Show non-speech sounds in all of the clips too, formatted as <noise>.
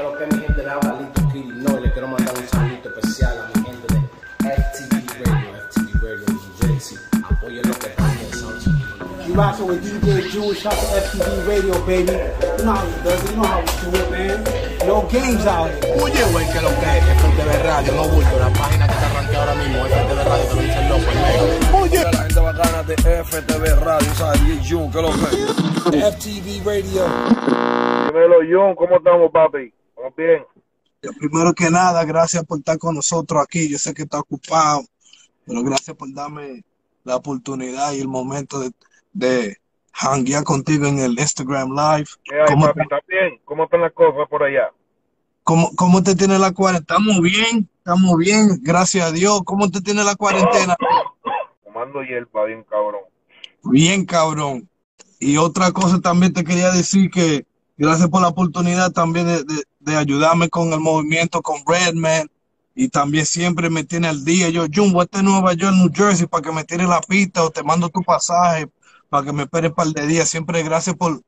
Pero que mi gente le habla Lito Kill, no, y le quiero mandar un saludo especial a mi gente de FTV Radio, FTV Radio New Jersey. Apoyen lo que están pensando. You rockin' with DJ Jewish House FTV Radio, baby. You know how it does it. You know how we do it, man. No games out here. Oye, güey, que lo que es FTV Radio, no bulto, la página que te arranqué ahora mismo, FTV Radio, te lo dice el loco, el negro. Oye, la gente bacana de FTV Radio, ¿sabes? DJ que lo que FTV Radio. Dímelo, John, ¿cómo estamos, papi? ¿Estamos bien? Primero que nada, gracias por estar con nosotros aquí. Yo sé que está ocupado, pero gracias por darme la oportunidad y el momento de, de hanguear contigo en el Instagram Live. ¿Qué hay, ¿Cómo, papi? ¿Estás bien? ¿Cómo están las cosas por allá? cómo, cómo te tiene la cuarentena? Estamos bien, estamos bien, gracias a Dios. ¿Cómo te tiene la cuarentena? Tomando hierba, bien cabrón. Bien, cabrón. Y otra cosa también te quería decir que gracias por la oportunidad también de, de- de ayudarme con el movimiento con Redman y también siempre me tiene al día. Yo, Jumbo, este es Nueva York, New Jersey, para que me tire la pista o te mando tu pasaje para que me espere un par de días. Siempre gracias por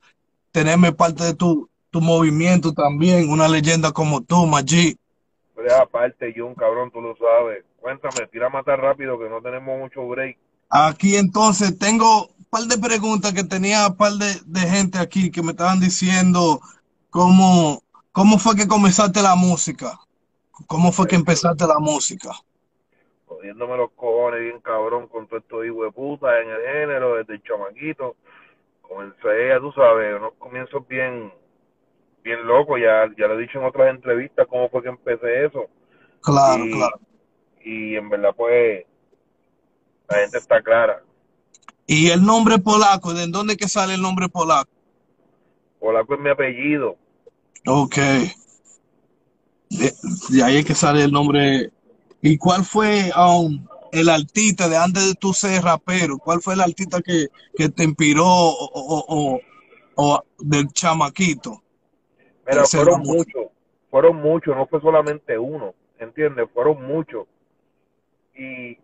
tenerme parte de tu, tu movimiento también, una leyenda como tú, Maggi. Pero aparte, John, cabrón, tú lo sabes. Cuéntame, tira a matar rápido que no tenemos mucho break. Aquí entonces tengo un par de preguntas que tenía un par de, de gente aquí que me estaban diciendo cómo, cómo fue que comenzaste la música, cómo fue que empezaste la música. Jodiéndome los cojones bien cabrón con todo esto hijo de puta en el género, desde el chamaquito. Comencé, ya tú sabes, unos comienzos bien, bien locos, ya, ya lo he dicho en otras entrevistas cómo fue que empecé eso. Claro, y, claro. y en verdad pues la gente está clara. Y el nombre polaco, ¿de dónde que sale el nombre polaco? Polaco es mi apellido. Ok. De, de ahí es que sale el nombre. ¿Y cuál fue um, el artista de antes de tú ser rapero? ¿Cuál fue el artista que, que te inspiró o, o- o- o del chamaquito? Mira, fueron muchos, fueron muchos, no fue solamente uno, ¿entiendes? Fueron muchos. Y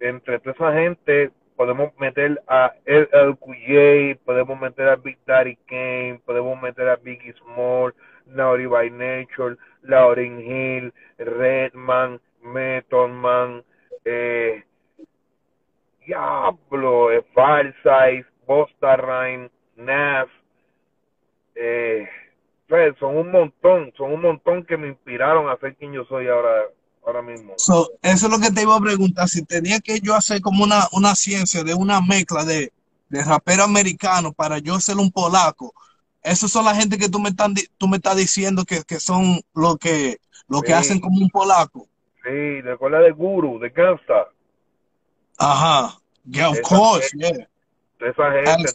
entre toda esa gente podemos meter a el, QJ, podemos meter a Big Daddy Kane, podemos meter a Biggie Small, Naughty by Nature, Lauryn Hill, Redman, Method Man, eh, Diablo, eh, Farsight, Busta Rhymes, Nas, eh, pues, son un montón, son un montón que me inspiraron a ser quien yo soy ahora, ahora mismo. So, eso es lo que te iba a preguntar, si tenía que yo hacer como una, una ciencia de una mezcla de, de rapero americano para yo ser un polaco. Esos son la gente que tú me, están, tú me estás diciendo que, que son lo que, lo que Sí. hacen como un polaco. Sí, recuerda de Guru, de Gangsta, Ajá. Yeah, of Esa course, gente. yeah. esa gente.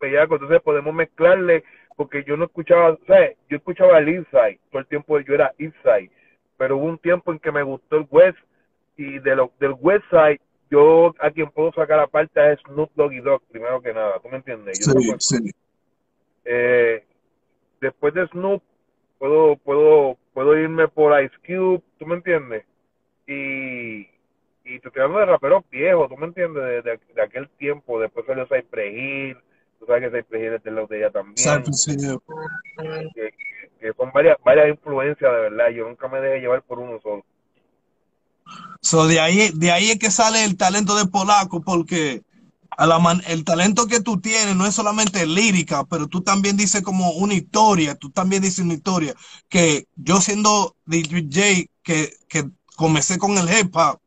Bellaco. Entonces podemos mezclarle, porque yo no escuchaba, o sea, yo escuchaba el Inside, todo el tiempo yo era Inside, pero hubo un tiempo en que me gustó el West, y de lo, del West Side, yo a quien puedo sacar aparte es Snoop Doggy Dogg, primero que nada, ¿tú me entiendes? Yo Sí, sí. Eh, después de Snoop puedo puedo puedo irme por Ice Cube, ¿tú me entiendes? Y y te estoy hablando de raperos viejos, ¿tú me entiendes? De, de, de aquel tiempo, después salió Cypress Hill, tú sabes que Cypress Hill es de los de ella también, Cypress Hill. que, que son varias varias influencias de verdad, yo nunca me dejé llevar por uno solo. So, de ahí, de ahí es que sale el talento de polaco, porque el talento que tú tienes no es solamente lírica, pero tú también dices como una historia, tú también dices una historia, que yo siendo DJ que, que comencé con el hip hop,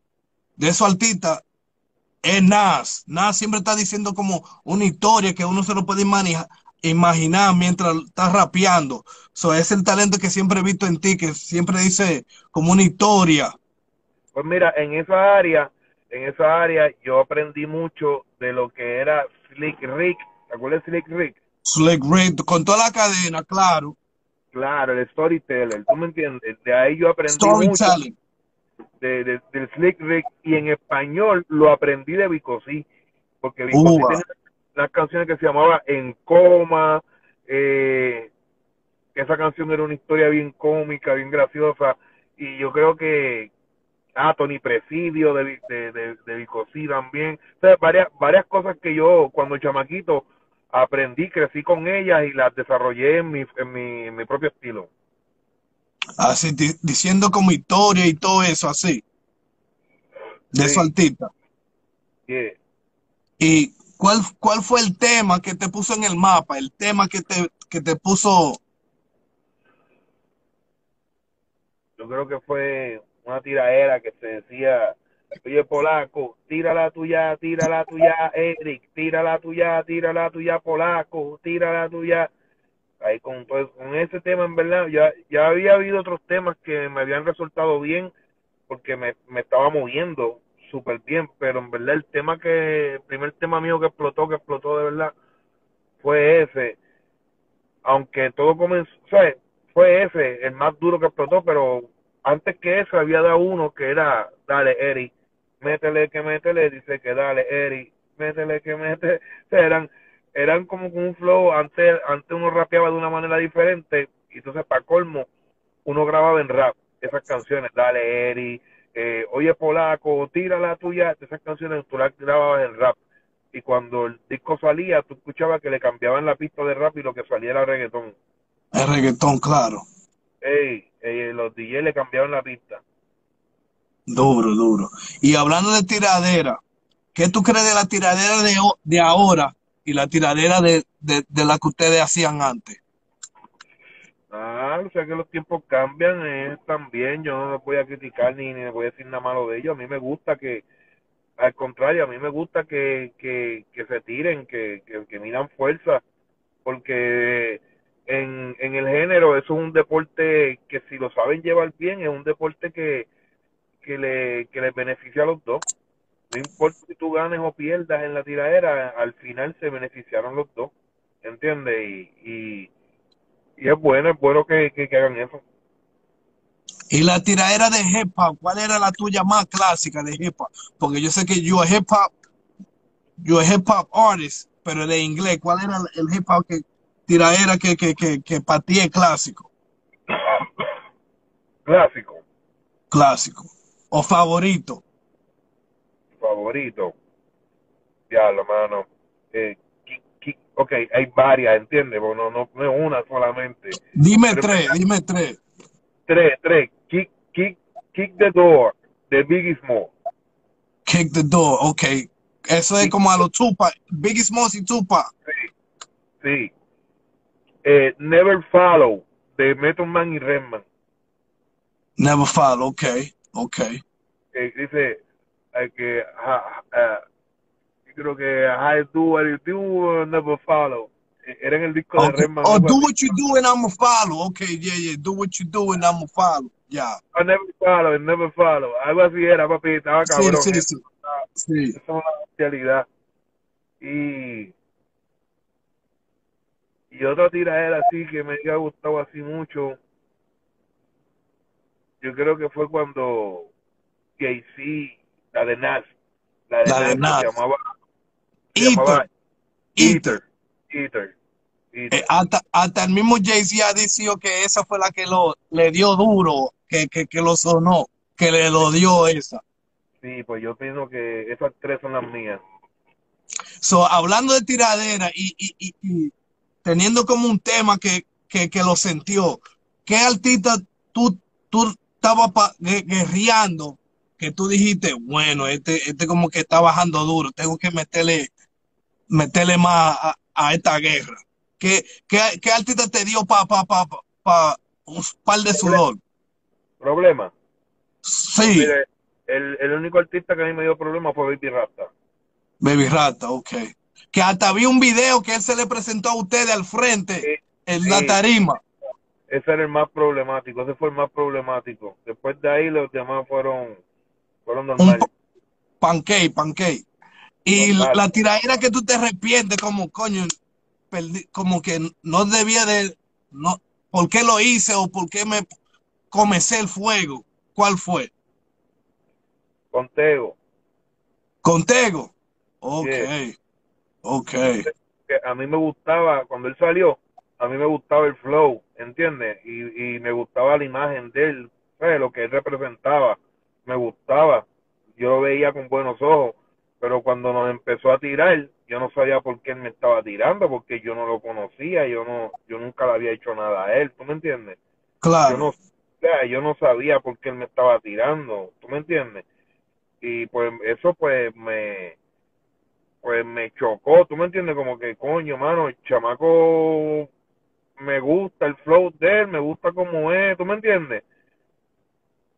de esos artistas, es Nas. Nas siempre está diciendo como una historia que uno se lo puede imaginar mientras está rapeando. So, es el talento que siempre he visto en ti, que siempre dice como una historia. Pues mira, en esa área, en esa área yo aprendí mucho de lo que era Slick Rick, ¿te acuerdas de Slick Rick? Slick Rick, con toda la cadena, claro. Claro, el storyteller, ¿tú me entiendes? De ahí yo aprendí mucho Storytelling. de, de- del Slick Rick y en español lo aprendí de Vicosí, porque Vicosí tenía unas canciones que se llamaba En Coma, eh, que esa canción era una historia bien cómica, bien graciosa, y yo creo que, ah, Tony Presidio de, de, de, de Vicosí también, o sea, varias, varias cosas que yo cuando chamaquito aprendí, crecí con ellas y las desarrollé en mi, en mi, en mi propio estilo. Así, di- diciendo como historia y todo eso, así, de su Sí. artista. Yeah. ¿Y cuál, cuál fue el tema que te puso en el mapa? El tema que te, que te puso, Yo creo que fue una tiraera que se decía, oye Polaco, tira la tuya, tira la tuya, Eric, tira la tuya, tira la tuya, Polaco, tira la tuya. Ahí con, todo- con ese tema, en verdad, ya, ya había habido otros temas que me habían resultado bien porque me, me estaba moviendo súper bien, pero en verdad el tema que, el primer tema mío que explotó, que explotó de verdad, fue ese. Aunque todo comenzó, ¿sabes? Fue ese, el más duro que explotó, pero antes que eso había dado uno que era, dale, Eri, métele que métele, dice que dale, Eri, métele que métele. <laughs> O sea, eran, eran como con un flow, antes, antes uno rapeaba de una manera diferente, y entonces para colmo, uno grababa en rap esas canciones, dale, Eri, eh, oye Polaco, tira la tuya, esas canciones tú las grababas en rap. Y cuando el disco salía, tú escuchabas que le cambiaban la pista de rap y lo que salía era reggaetón. el reggaetón, claro. Ey, ey, los DJ le cambiaron la pista. Duro, duro. Y hablando de tiradera, ¿qué tú crees de la tiradera de, de ahora y la tiradera de, de, de la que ustedes hacían antes? Ah, o sea que los tiempos cambian eh, también. Yo no los voy a criticar ni, ni voy a decir nada malo de ellos. A mí me gusta que, al contrario, a mí me gusta que, que, que se tiren, que, que, que midan fuerza, porque en, en el género eso es un deporte que si lo saben llevar bien, es un deporte que, que le, que les beneficia a los dos. No importa si tú ganes o pierdas en la tiradera, al final se beneficiaron los dos, ¿entiendes? Y, y, es bueno, es bueno que, que, hagan eso. Y la tiradera de hip hop, ¿cuál era la tuya más clásica de hip hop? Porque yo sé que yo hip hop, yo hip hop artist, pero de inglés, ¿cuál era el hip hop que tiradera que, que, que, que para ti es clásico? Clásico, Clásico. O favorito. favorito. Ya, lo mano. Eh, ok, hay varias, ¿entiendes? Porque no, no, es una solamente. Dime Pero- tres, dime tres. Tres, tres. Kick, kick, kick the door de Biggie Small. Kick the door, ok. Eso es como a los Tupac, Biggie Smalls y Tupac. Sí. Eh, Never Follow de Method Man y Redman. Never follow, ok, ok. que dice eh, que ja, creo que I do what you do never follow Eh, era en el disco de. Redman Oh, do what you do and I'ma follow. Okay, yeah, yeah. Do what you do and I'ma follow. Yeah. I never follow and never follow algo así era papi estaba Sí, cabrón sí, eso, sí. Sí. eso es una realidad y y otra tiradera así que me haya gustado así mucho yo creo que fue cuando Jay-Z la de Nas la de La de Nas, Nas. se llamaba se llamaba. Ether. Ether. Ether. Eh, hasta, hasta el mismo Jay-Z ha dicho que esa fue la que lo, le dio duro, que, que, que lo sonó, que le lo dio esa. Sí, pues yo pienso que esas tres son las mías. So, hablando de tiradera y, y, y, y teniendo como un tema que, que, que lo sintió, ¿qué artista tú, tú estabas guerreando que tú dijiste, bueno, este, este como que está bajando duro, tengo que meterle, meterle más a, a esta guerra? ¿Qué, qué, qué artista te dio pa, pa, pa, pa, pa un par de sudor? ¿Problema? Sí, Mire, el, el único artista que a mí me dio problema fue Baby Rasta. Baby Rata, ok. Que hasta vi un video que él se le presentó a ustedes al frente Sí, en la sí. tarima. Ese era el más problemático, ese fue el más problemático. Después de ahí los demás fueron, fueron un normales. pa- pancake, pancake. Y la tiradera que tú te arrepientes, como coño, perdí- como que no debía de, no, ¿por qué lo hice o por qué me comencé el fuego? ¿Cuál fue? Con Tego, Contego. Ok, Yeah. Ok. a mí me gustaba, cuando él salió, a mí me gustaba el flow, ¿entiendes? Y, y me gustaba la imagen de él, ¿sabes? lo que él representaba, me gustaba, yo lo veía con buenos ojos, pero cuando nos empezó a tirar, yo no sabía por qué él me estaba tirando, porque yo no lo conocía, yo no, yo nunca le había hecho nada a él, ¿tú me entiendes? Yo Claro. no, sea, yo no sabía por qué él me estaba tirando, ¿tú me entiendes? Y pues eso pues me pues me chocó, ¿tú me entiendes? Como que coño, mano, el chamaco me gusta el flow de él, me gusta como es, ¿tú me entiendes?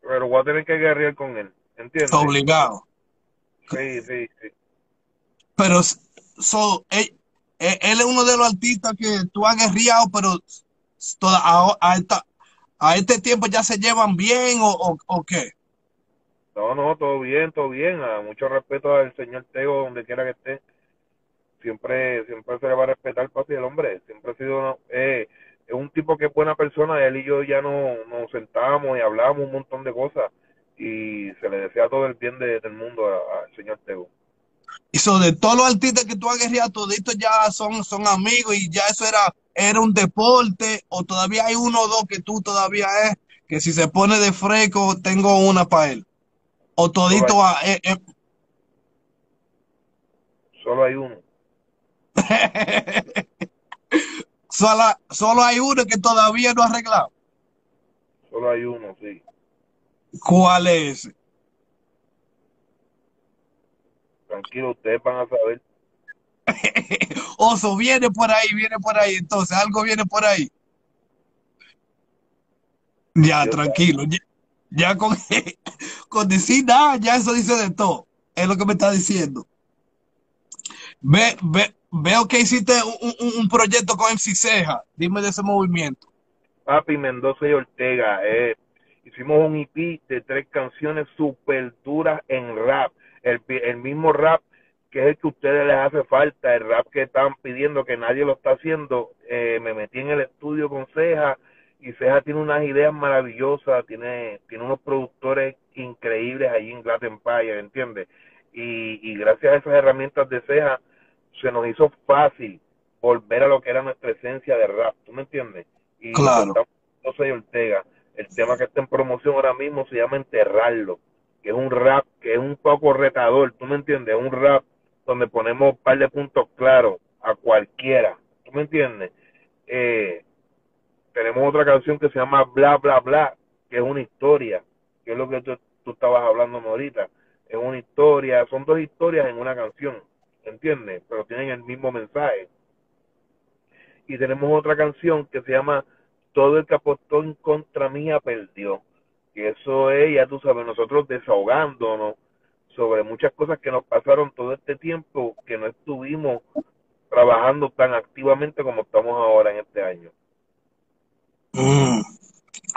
Pero voy a tener que guerrear con él, ¿entiendes? Obligado. Sí, sí, sí. Pero so, él, él es uno de los artistas que tú has guerreado, pero toda, a, a, esta, a este tiempo ya se llevan bien o, o, o qué? No, no, todo bien, todo bien. A mucho respeto al señor Tego, donde quiera que esté. Siempre, siempre se le va a respetar, papi, el hombre. Siempre ha sido eh, es un tipo que es buena persona. Él y yo ya no, nos sentamos y hablamos un montón de cosas. Y se le desea todo el bien de, del mundo al señor Tego. Y so, de todos los artistas que tú has guerreado, toditos ya son, son amigos y ya eso era, era un deporte, o todavía hay uno o dos que tú todavía es, que si se pone de fresco, tengo una para él. O todito a, eh, eh. Solo hay uno. <laughs> solo, solo hay uno que todavía no ha arreglado. Solo hay uno, sí. ¿Cuál es ese? Tranquilo, ustedes van a saber. <laughs> Oso, viene por ahí, viene por ahí. Entonces, algo viene por ahí. Ya, Yo tranquilo. Ya, ya con, <laughs> con decir nada, ya eso dice de todo. Es lo que me está diciendo. Ve, ve, veo que hiciste un, un, proyecto con MC Ceja. Dime de ese movimiento. Papi Mendoza y Ortega, eh, hicimos un EP de tres canciones super duras en rap. El, el mismo rap que es el que a ustedes les hace falta, el rap que están pidiendo que nadie lo está haciendo. Eh, me metí en el estudio con Ceja y Ceja tiene unas ideas maravillosas, tiene, tiene unos productores increíbles allí en Glass Empire, ¿entiendes? Y, y gracias a esas herramientas de Ceja se nos hizo fácil volver a lo que era nuestra esencia de rap, ¿tú me entiendes? Y Claro. Y Ortega, el tema que está en promoción ahora mismo se llama Enterrarlo, que es un rap que es un poco retador, ¿tú me entiendes? Un rap donde ponemos un par de puntos claros a cualquiera, ¿tú me entiendes? Eh, tenemos otra canción que se llama Bla Bla Bla, que es una historia, que es lo que tú, tú estabas hablando ahorita. Es una historia, son dos historias en una canción, ¿entiendes? Pero tienen el mismo mensaje. Y tenemos otra canción que se llama Todo el que apostó en contra mía perdió. Que eso es, ya tú sabes, nosotros desahogándonos sobre muchas cosas que nos pasaron todo este tiempo que no estuvimos trabajando tan activamente como estamos ahora en este año. Mm.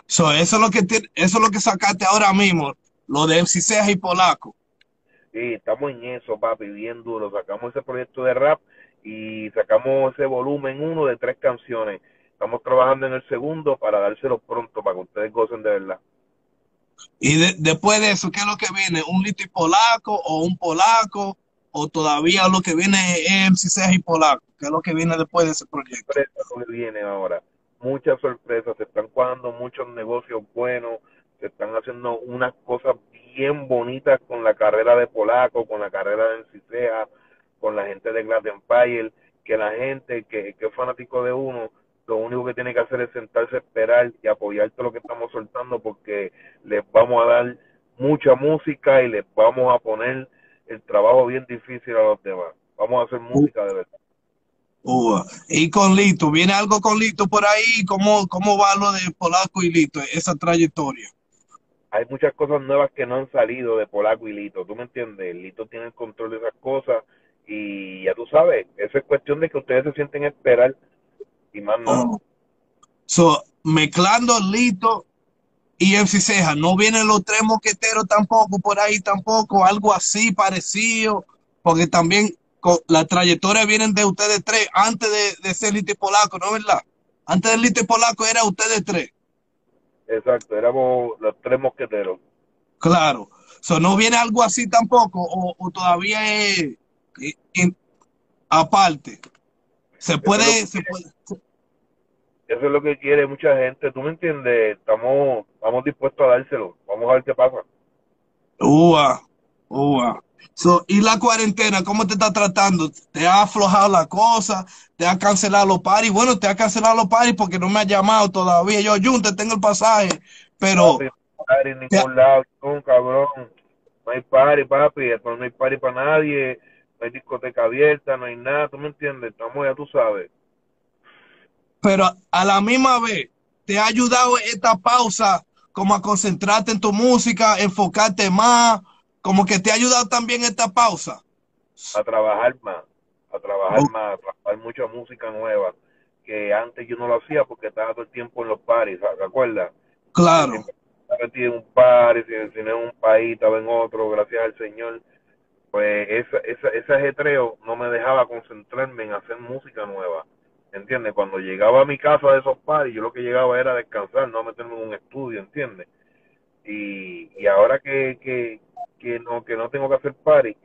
So, eso es lo que eso es lo que sacaste ahora mismo, lo de MC Ceja y Polaco. Sí, estamos en eso, papi, bien duro. Sacamos ese proyecto de rap y sacamos ese volumen uno de tres canciones. Estamos trabajando en el segundo para dárselo pronto, para que ustedes gocen de verdad. Y de- después de eso, ¿qué es lo que viene? ¿Un Lito y Polaco o un Polaco? ¿O todavía lo que viene es MC Ceja y Polaco? ¿Qué es lo que viene después de ese proyecto? lo que viene ahora. Muchas sorpresas, se están cuadrando muchos negocios buenos, se están haciendo unas cosas bien bonitas con la carrera de Polaco, con la carrera de Encicea, con la gente de Glass Empire, que la gente que, que es fanático de uno, lo único que tiene que hacer es sentarse a esperar y apoyar todo lo que estamos soltando porque les vamos a dar mucha música y les vamos a poner el trabajo bien difícil a los demás. Vamos a hacer música de verdad. Y con Lito, ¿viene algo con Lito por ahí? ¿Cómo, cómo va lo de Polaco y Lito, esa trayectoria? hay muchas cosas nuevas que no han salido de Polaco y Lito, ¿tú me entiendes? Lito tiene el control de esas cosas y ya tú sabes, eso es cuestión de que ustedes se sienten a esperar y más no. Oh. So, mezclando Lito y MC Ceja, ¿no vienen los tres moqueteros tampoco por ahí tampoco? Algo así parecido, porque también la trayectoria vienen de ustedes tres antes de, de ser Lito y Polaco, ¿no es verdad? Antes de Lito y Polaco era ustedes tres. Exacto, éramos los tres mosqueteros. Claro. So, ¿No viene algo así tampoco? ¿O, o todavía es eh, aparte? Se puede, Eso es se puede. Eso es lo que quiere mucha gente, ¿tú me entiendes? Estamos, estamos dispuestos a dárselo, vamos a ver qué pasa. Ua, ua. So, ¿Y la cuarentena, cómo te está tratando? ¿Te ha aflojado la cosa? ¿Te ha cancelado los paris? Bueno, te ha cancelado los paris porque no me ha llamado todavía. Yo, Jun, te tengo el pasaje, pero... No hay party en ningún lado, un cabrón. No hay party, papi. No hay party para nadie. No hay discoteca abierta, no hay nada. ¿Tú me entiendes? Estamos ya, tú sabes. pero a la misma vez te ha ayudado esta pausa como a concentrarte en tu música, enfocarte más, como que te ha ayudado también esta pausa. A trabajar más. A trabajar Oh. más. A trabajar mucha música nueva. Que antes yo no lo hacía porque estaba todo el tiempo en los paris. ¿te acuerdas? Claro, Estaba metido en un par, si, no en un país, estaba en otro, gracias al Señor. Pues esa, esa, ese ajetreo no me dejaba concentrarme en hacer música nueva. ¿Entiendes? Cuando llegaba a mi casa de esos paris, yo lo que llegaba era descansar, no meterme en un estudio, ¿entiendes? Y, y ahora que, que, que, no, que no tengo que hacer paris,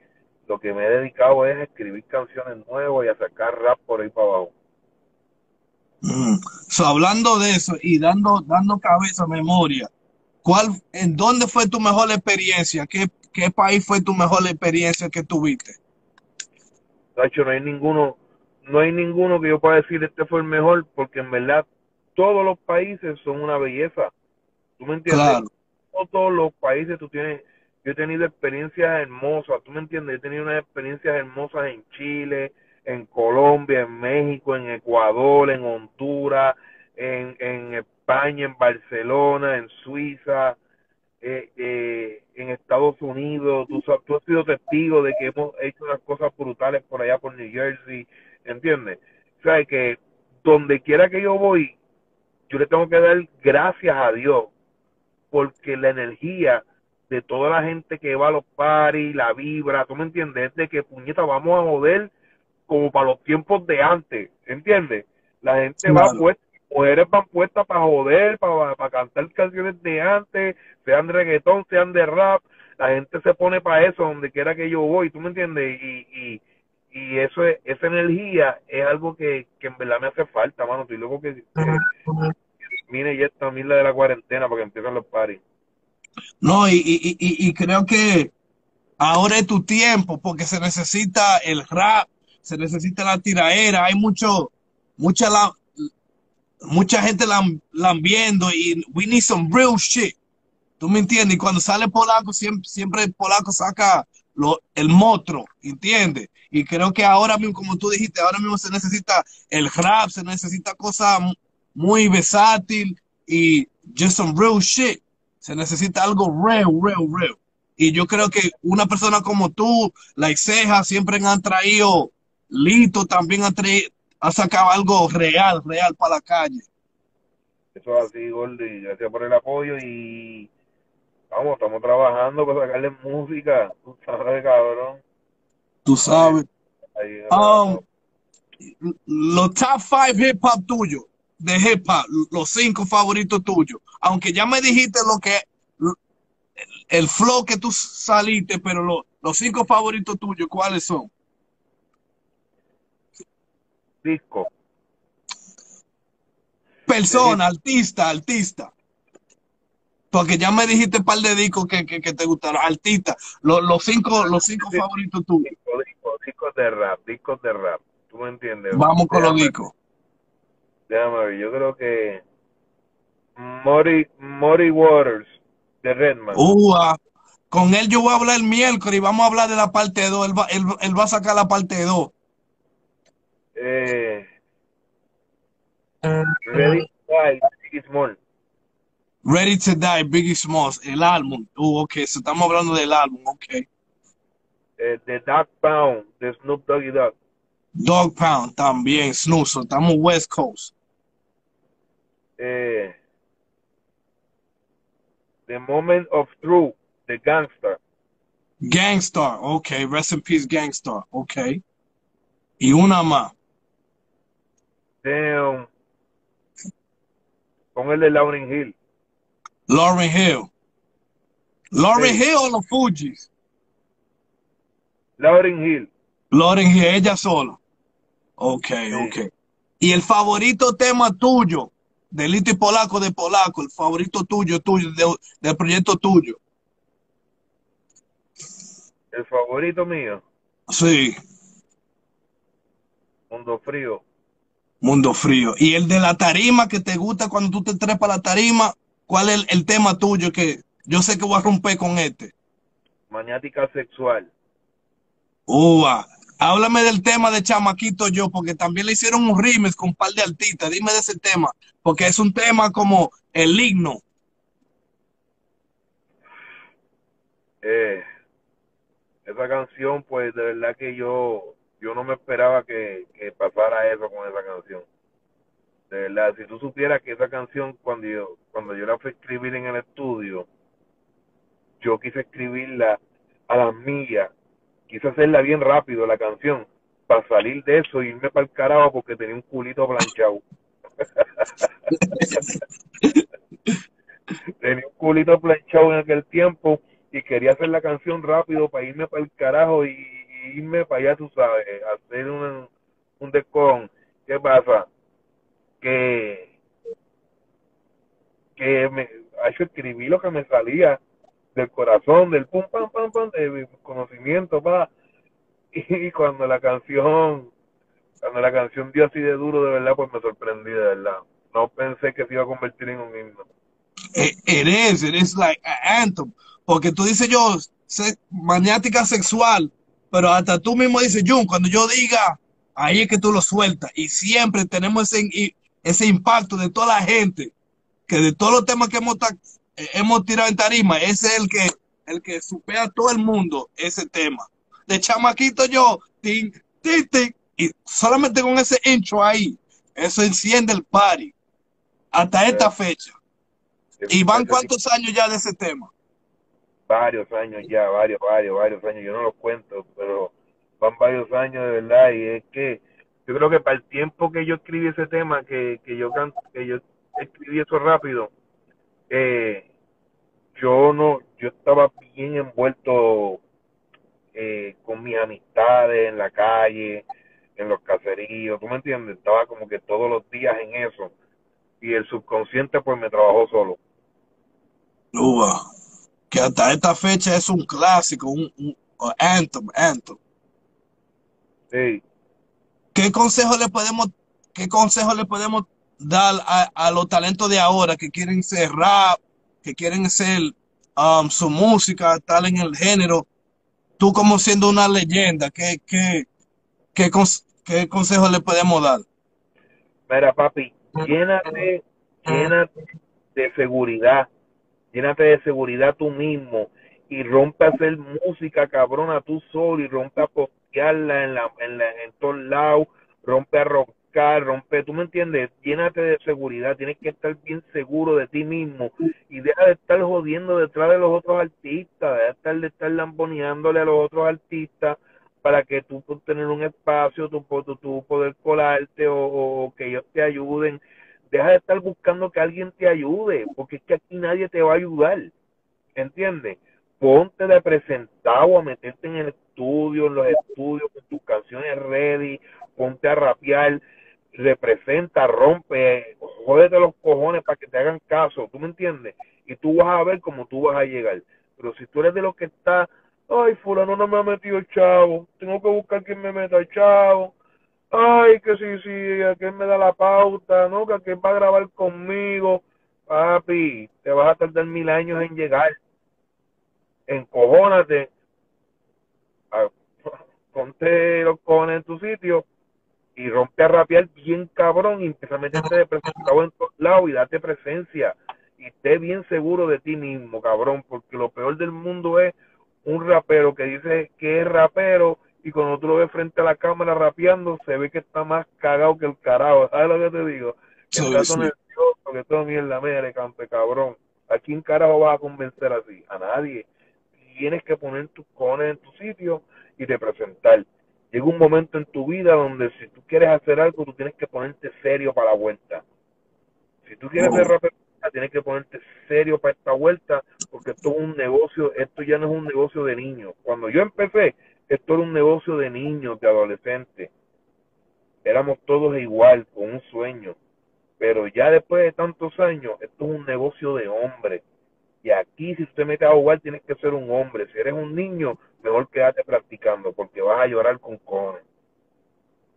lo que me he dedicado es a escribir canciones nuevas y a sacar rap por ahí para abajo. Mm. So, hablando de eso y dando, dando cabeza, memoria, ¿cuál, en dónde fue tu mejor experiencia? ¿Qué, qué país fue tu mejor experiencia que tuviste? Nacho, no hay ninguno, no hay ninguno que yo pueda decir este fue el mejor, porque en verdad todos los países son una belleza. ¿Tú me entiendes? Claro, No todos los países tú tienes, yo he tenido experiencias hermosas, ¿tú me entiendes? He tenido unas experiencias hermosas en Chile, en Colombia, en México, en Ecuador, en Honduras, en, en España, en Barcelona, en Suiza, eh, eh, en Estados Unidos, tú, tú has sido testigo de que hemos hecho unas cosas brutales por allá por New Jersey, ¿entiendes? O sea, que donde quiera que yo voy, yo le tengo que dar gracias a Dios, porque la energía de toda la gente que va a los paris, la vibra, ¿tú me entiendes? Es de que puñeta, vamos a joder como para los tiempos de antes, ¿entiendes? La gente va puesta, mujeres van puestas para joder, para, para cantar canciones de antes, sean de reggaetón, sean de rap, la gente se pone para eso donde quiera que yo voy, ¿tú me entiendes? Y, y, y eso es, esa energía es algo que, que en verdad me hace falta, mano, estoy loco que, que mire ya también la de la cuarentena porque empiezan los paris. No, y, creo que ahora es tu tiempo porque se necesita el rap, se necesita la tiraera, hay mucho, mucha la, mucha gente lam- lambiendo y we need some real shit. ¿Tú me entiendes? Y cuando sale Polaco, siempre, siempre Polaco saca el motro, ¿entiendes? Y creo que ahora mismo, como tú dijiste, ahora mismo se necesita el rap, se necesita cosas mu- muy versátil y just some real shit. Se necesita algo real, real, real. Y yo creo que una persona como tú, like Ceja, siempre han traído, Lito también ha, traído, ha sacado algo real, real para la calle. Eso es así, Gordy. Gracias por el apoyo y vamos, estamos trabajando para sacarle música. Tú sabes, cabrón. Tú sabes. Ahí, Um, los top five hip hop tuyos, de hip hop, los cinco favoritos tuyos. Aunque ya me dijiste lo que, el flow que tú saliste, pero lo- los cinco favoritos tuyos, ¿cuáles son? disco. Persona, artista, artista. Porque ya me dijiste un par de discos que, que, que te gustaron. Artista, los, los cinco, los cinco favoritos tuyos. Disco, disco, discos de rap, discos de rap. ¿Tú me entiendes? Vamos con los discos. Déjame ver, yo creo que Mori, Mori Waters de Redman. Ah, con él yo voy a hablar el miércoles y vamos a hablar de la parte 2. Él va, él, él va a sacar la parte 2. Eh, Ready to Die, Biggie Small. Ready to Die, Biggie Smalls, el álbum. Uh, ok, so estamos hablando del álbum, ok. Eh, The Dark Pound de Snoop Doggy Dogg. Dog Pound también, Snoop, so estamos West Coast. Eh, The Moment of Truth de Gangsta. Gangstar, ok, rest in peace Gangstar, ok. Y una más. Damn. Con el de Lauryn Hill. Lauren Hill. Lauren Sí. Hill o los Fujis. Lauryn Hill. Lauren Hill, ella sola. Ok, ok. Y el favorito tema tuyo, de Lito y Polaco de Polaco, el favorito tuyo, tuyo, de- del proyecto tuyo. El favorito mío, Sí, Mundo Frío. Mundo Frío. Y el de la tarima que te gusta cuando tú te trepas la tarima, ¿cuál es el, el tema tuyo que yo sé que voy a romper con este? Maniática sexual. Uva, háblame del tema de Chamaquito Yo, porque también le hicieron un remix con un par de artistas. Dime de ese tema, porque es un tema como el himno. Eh, esa canción, pues de verdad que yo, yo no me esperaba que, que pasara eso con esa canción. De verdad, si tú supieras que esa canción, cuando yo, cuando yo la fui a escribir en el estudio, yo quise escribirla a las millas, quise hacerla bien rápido la canción, para salir de eso y irme para el carajo porque tenía un culito planchado. <laughs> tenía un culito planchado en aquel tiempo y quería hacer la canción rápido para irme para el carajo y, y irme para allá, tú sabes, hacer un, un descon. ¿Qué pasa? Que, que me, yo escribí lo que me salía del corazón, del pum, pam, pam, pam, de mi conocimiento, pa. Y cuando la canción, cuando la canción dio así de duro, de verdad, pues me sorprendí, de verdad. No pensé que se iba a convertir en un himno. It, it is, like an anthem. Porque tú dices yo, maniática sexual, pero hasta tú mismo dices, Jun, cuando yo diga, ahí es que tú lo sueltas. Y siempre tenemos ese, ese impacto de toda la gente, que de todos los temas que hemos, eh, hemos tirado en tarima, ese es el que, el que supera a todo el mundo ese tema. De chamaquito yo, tin, tin, tin, y solamente con ese intro ahí, eso enciende el party. Hasta esta fecha. ¿Y van cuántos años ya de ese tema? varios años ya, varios, varios, varios años, yo no los cuento, pero van varios años de verdad y es que yo creo que para el tiempo que yo escribí ese tema, que, que yo can- que yo escribí eso rápido, eh, yo no, yo estaba bien envuelto eh, con mis amistades en la calle, en los caseríos, ¿tú me entiendes? Estaba como que todos los días en eso y el subconsciente pues me trabajó solo. Uva, que hasta esta fecha es un clásico, un, un- un anthem, anthem. Sí. ¿Qué consejo le podemos, qué consejo le podemos dar a, a los talentos de ahora que quieren ser rap, que quieren ser um, su música, tal en el género? Tú como siendo una leyenda, ¿qué, qué, qué, cons- qué consejo le podemos dar? Mira, papi, llénate, llénate de seguridad, llénate de seguridad tú mismo y rompe a hacer música cabrona tú solo y rompe a postearla en la, en la, en todos lados, rompe a rompe, tú me entiendes, llénate de seguridad, tienes que estar bien seguro de ti mismo y deja de estar jodiendo detrás de los otros artistas, deja de estar, de estar lamboneándole a los otros artistas para que tú puedas tener un espacio, tú, tú, tú poder colarte o, o que ellos te ayuden. Deja de estar buscando que alguien te ayude, porque es que aquí nadie te va a ayudar. ¿Entiendes? Ponte de presentado a meterte en el estudio, en los estudios, con tus canciones ready, ponte a rapear, representa, rompe, jódete los cojones para que te hagan caso, ¿tú me entiendes? Y tú vas a ver cómo tú vas a llegar. Pero si tú eres de los que está, ay, fulano no me ha metido el chavo, tengo que buscar quien me meta el chavo, ay, que si, si, aquel me da la pauta, ¿no? Que aquel va a grabar conmigo, papi, te vas a tardar mil años en llegar. Encojónate, <laughs> ponte los cojones en tu sitio y rompe a rapear bien cabrón y empieza a meterte de presentado en todos lados y date presencia y esté bien seguro de ti mismo, cabrón, porque lo peor del mundo es un rapero que dice que es rapero y cuando tú lo ves frente a la cámara rapeando se ve que está más cagado que el carajo, ¿sabes lo que te digo? Que Sí, está sí. todo nervioso, que todo mierda, mire, cante cabrón. ¿A quién carajo vas a convencer así? A nadie. Tienes que poner tus cojones en tu sitio y te presentar. Llega un momento en tu vida donde si tú quieres hacer algo, tú tienes que ponerte serio para la vuelta. Si tú quieres ser rapero, tienes que ponerte serio para esta vuelta, porque esto es un negocio, esto ya no es un negocio de niños. Cuando yo empecé, esto era un negocio de niños, de adolescentes. Éramos todos igual, con un sueño. Pero ya después de tantos años, esto es un negocio de hombres. Y aquí si usted mete a jugar, tienes que ser un hombre. Si eres un niño, mejor quédate practicando, porque vas a llorar con cojones.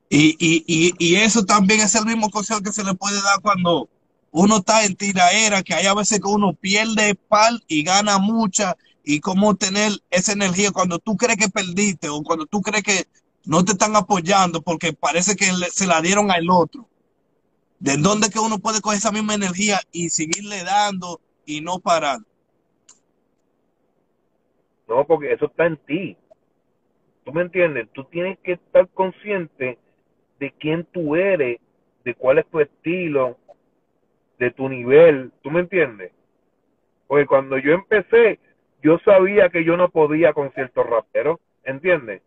Y, y, y, y eso también es el mismo consejo que se le puede dar cuando uno está en tiraera, que hay a veces que uno pierde pal y gana mucha, y cómo tener esa energía cuando tú crees que perdiste o cuando tú crees que no te están apoyando porque parece que se la dieron al otro. ¿De dónde que uno puede coger esa misma energía y seguirle dando y no parar? No, porque eso está en ti. ¿Tú me entiendes? Tú tienes que estar consciente de quién tú eres, de cuál es tu estilo, de tu nivel. ¿Tú me entiendes? Porque cuando yo empecé, yo sabía que yo no podía con ciertos raperos, ¿entiendes?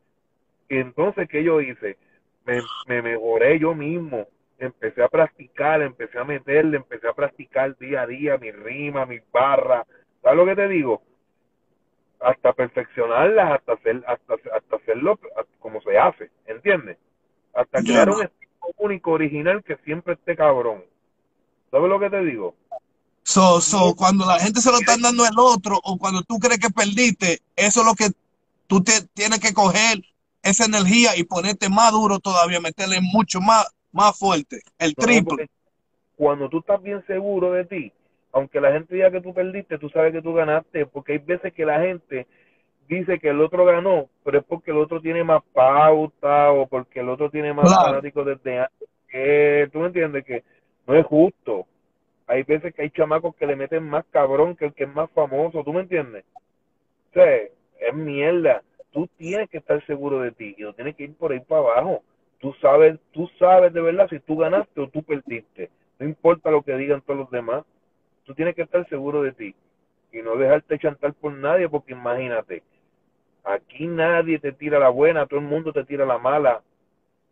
Y entonces, ¿qué yo hice? Me, me mejoré yo mismo. Empecé a practicar, empecé a meterle, empecé a practicar día a día mi rima, mis barras. ¿Sabes lo que te digo? Hasta perfeccionarlas, hasta hacer, hasta, hasta hacerlo como se hace, ¿entiendes? Hasta crear un estilo único, original, que siempre esté cabrón. ¿Sabes lo que te digo? So, so, cuando la gente se lo están dando el otro o cuando tú crees que perdiste, eso es lo que tú te tienes que coger esa energía y ponerte más duro todavía, meterle mucho más, más fuerte, el triple. Cuando tú estás bien seguro de ti, aunque la gente diga que tú perdiste, tú sabes que tú ganaste, porque hay veces que la gente dice que el otro ganó, pero es porque el otro tiene más pauta o porque el otro tiene más Claro. fanáticos desde antes. que- ¿Tú me entiendes? Que no es justo. Hay veces que hay chamacos que le meten más cabrón que el que es más famoso, ¿tú me entiendes? O sea, es mierda. Tú tienes que estar seguro de ti y no tienes que ir por ahí para abajo. Tú sabes, tú sabes de verdad si tú ganaste o tú perdiste. No importa lo que digan todos los demás. Tú tienes que estar seguro de ti y no dejarte chantar por nadie porque imagínate, aquí nadie te tira la buena, todo el mundo te tira la mala.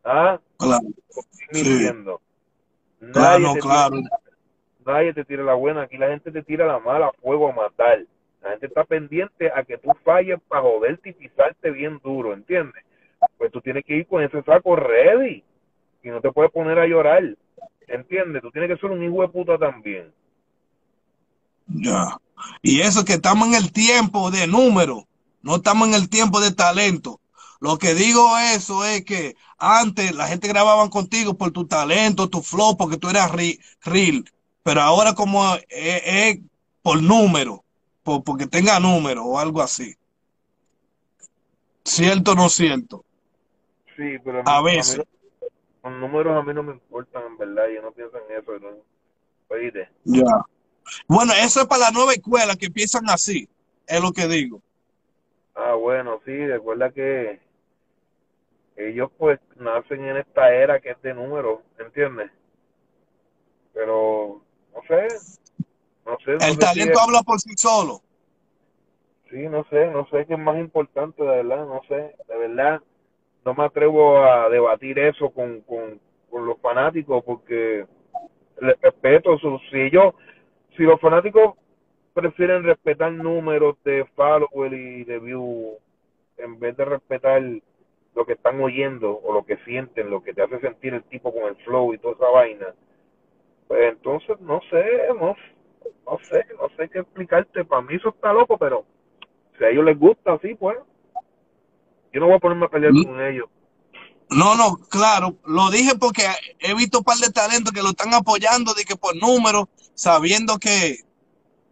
¿Ah? Claro, Sí. mintiendo. Nadie claro, te claro. tira nadie te tira la buena, aquí la gente te tira la mala a fuego a matar. La gente está pendiente a que tú falles para joderte y pisarte bien duro, ¿entiendes? Pues tú tienes que ir con ese saco ready y no te puedes poner a llorar, ¿entiendes? Tú tienes que ser un hijo de puta también. Ya. Y eso que estamos en el tiempo de número, no estamos en el tiempo de talento. Lo que digo eso es que antes la gente grababa contigo por tu talento, tu flow, porque tú eras re- real. Pero ahora como es, es por número, por, porque tenga número o algo así. ¿Cierto o no cierto? Sí, pero A mí- veces. los números a mí no me importan, en verdad, yo no pienso en eso. ¿no? Oíste, Ya. Bueno, eso es para la nueva escuela que piensan así, es lo que digo. ah, bueno, sí, recuerda que ellos pues nacen en esta era que es de números, ¿entiendes? Pero, no sé, no sé. no sé El si talento es- habla por sí solo. Sí, no sé, no sé qué es más importante, de verdad, no sé, de verdad, no me atrevo a debatir eso con, con, con los fanáticos porque les respeto, su- si ellos, si los fanáticos prefieren respetar números de follower y de view en vez de respetar lo que están oyendo o lo que sienten, lo que te hace sentir el tipo con el flow y toda esa vaina, pues entonces no sé, no, no sé, no sé qué explicarte, para mí eso está loco, pero si a ellos les gusta así, pues yo no voy a ponerme a pelear Mm. con ellos. No, no, claro, lo dije porque he visto un par de talentos que lo están apoyando de que por números, sabiendo que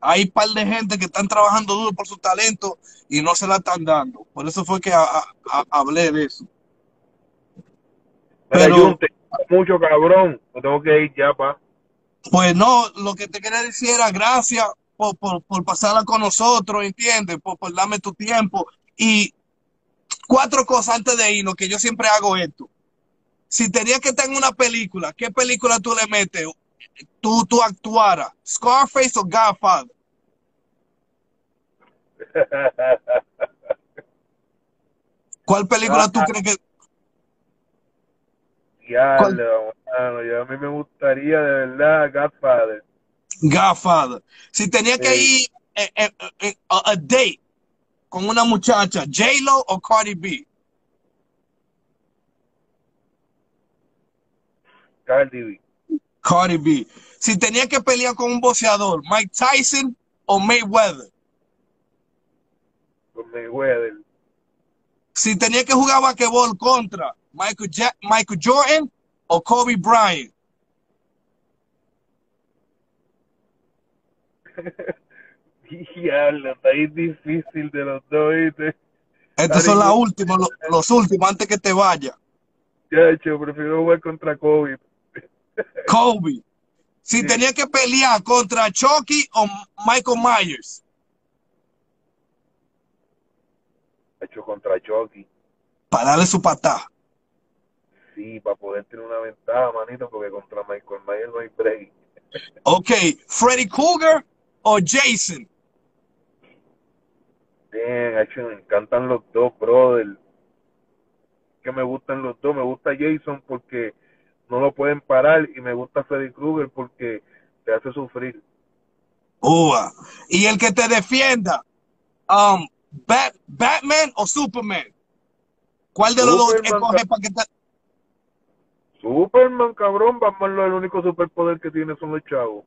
hay un par de gente que están trabajando duro por su talento y no se la están dando. Por eso fue que a- a- a- hablé de eso. Pero- mucho cabrón, me tengo que ir ya, pa. Pues no, lo que te quería decir era gracias por, por, por pasarla con nosotros, ¿entiendes? Por, por darme tu tiempo. Y cuatro cosas antes de irnos, que yo siempre hago esto. Si tenías que estar en una película, ¿qué película tú le metes? Tú, tú actuara, Scarface o Godfather. <laughs> ¿Cuál película tú Ah. crees que Diablo, mano, yo a mí me gustaría de verdad Godfather. Godfather? Si tenías que ir eh, eh, eh, a, a date con una muchacha, J-Lo o Cardi B. Cardi B. Cardi B. Si tenía que pelear con un boxeador, Mike Tyson o Mayweather. Mayweather. Si tenía que jugar basquetbol contra Michael, Ja- Michael Jordan o Kobe Bryant. <laughs> Diablo, está ahí difícil de los dos, ¿viste? Estos son las últimas, lo- los, últimos antes que te vaya. Chacho, prefiero jugar contra Kobe. Kobe. Si tenía que pelear contra Chucky o Michael Myers. Chacho, contra Chucky. Para darle su patada. Sí, para poder tener una ventaja, manito, porque contra Michael Myers no hay break. Ok, Freddy Krueger o Jason. Bien, chacho, me encantan los dos, brother. Que me gustan los dos. Me gusta Jason porque no lo pueden parar y me gusta Freddy Krueger porque te hace sufrir. Ua. Y el que te defienda, um, Bat- Batman o Superman. ¿Cuál de los dos Superman, escoge para que te... Superman, cabrón, Batman lo el único superpoder que tiene son los chavos.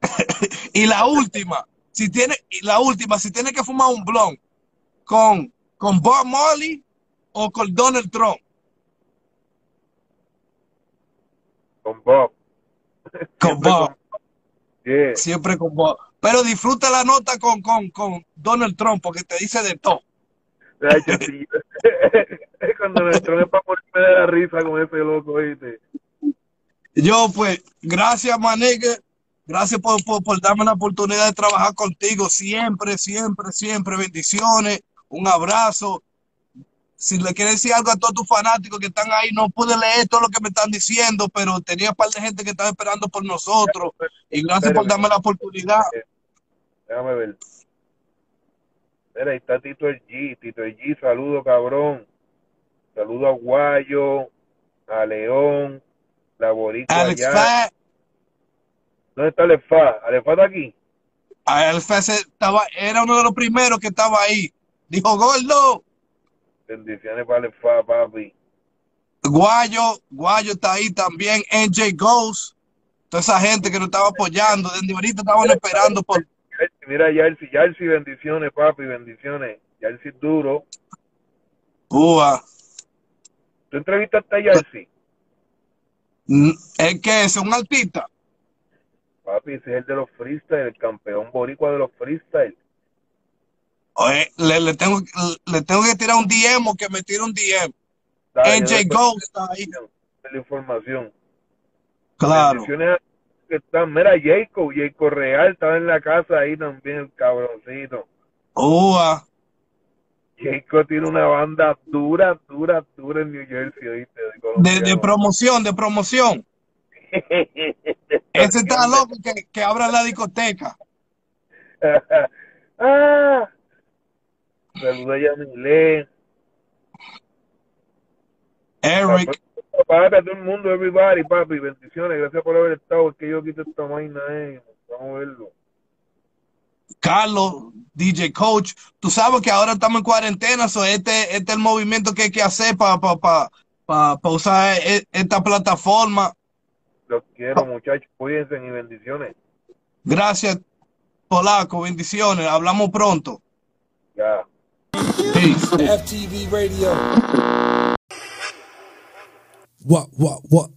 <laughs> Y la última, si tiene, y la última, si tiene que fumar un blon con, con Bob Marley o con Donald Trump. Con Bob. Con Bob. Yeah. Siempre con Bob. Pero disfruta la nota con, con, con Donald Trump porque te dice de todo. Chacho, sí. <laughs> Cuando me entró es para ponerme de la risa con ese loco, ¿viste? Yo, pues, gracias, Manique. Gracias por, por, por darme la oportunidad de trabajar contigo. Siempre, siempre, siempre. Bendiciones. Un abrazo. Si le quieres decir algo a todos tus fanáticos que están ahí, no pude leer todo lo que me están diciendo, pero tenía un par de gente que estaba esperando por nosotros. Y gracias por darme la oportunidad. Déjame ver. Mira, ahí está Tito el G. Tito el G, saludo, cabrón. Saludo a Guayo, a León, la Boricua Alex allá. ¿Dónde está Alefa? ¿Alefa está aquí? Se- estaba, era uno de los primeros que estaba ahí. Dijo, gordo, Bendiciones para papi. Guayo, Guayo está ahí también, NJ Ghost, toda esa gente que nos estaba apoyando, desde ahorita estaban esperando por Mira, Yarsi, Yarsi, bendiciones, papi, bendiciones. Yarsi es duro. Cuba. ¿Tú entrevistaste a Yarsi? Mm, Es que es un artista. Papi, ese es el de los freestyle, el campeón boricua de los freestyle. Oye, le, le tengo, le tengo que tirar un DM o que me tire un DM. Dale, NJ Ghost está ahí. la información. Claro. Están. Mira, Jacob, Jacob Real estaba en la casa ahí también, el cabroncito. Cuba. Jacob tiene una banda dura, dura, dura en New Jersey, ¿oíste? De, De, de colombiano. promoción, de promoción. <laughs> Ese está loco que, que abra la discoteca. <laughs> ah, saluda a Yamilé. Eric. Papi, a todo el mundo, everybody, papi, bendiciones, gracias por haber estado, es que yo quito esta vaina, eh, vamos a verlo. Carlos, DJ Coach, tú sabes que ahora estamos en cuarentena, so este, este es el movimiento que hay que hacer para pa, pa, pa- pa usar e- esta plataforma. Los quiero, muchachos, cuídense y bendiciones. Gracias, Polaco, bendiciones, hablamos pronto. Ya. Peace. FTV Radio. What, what, what?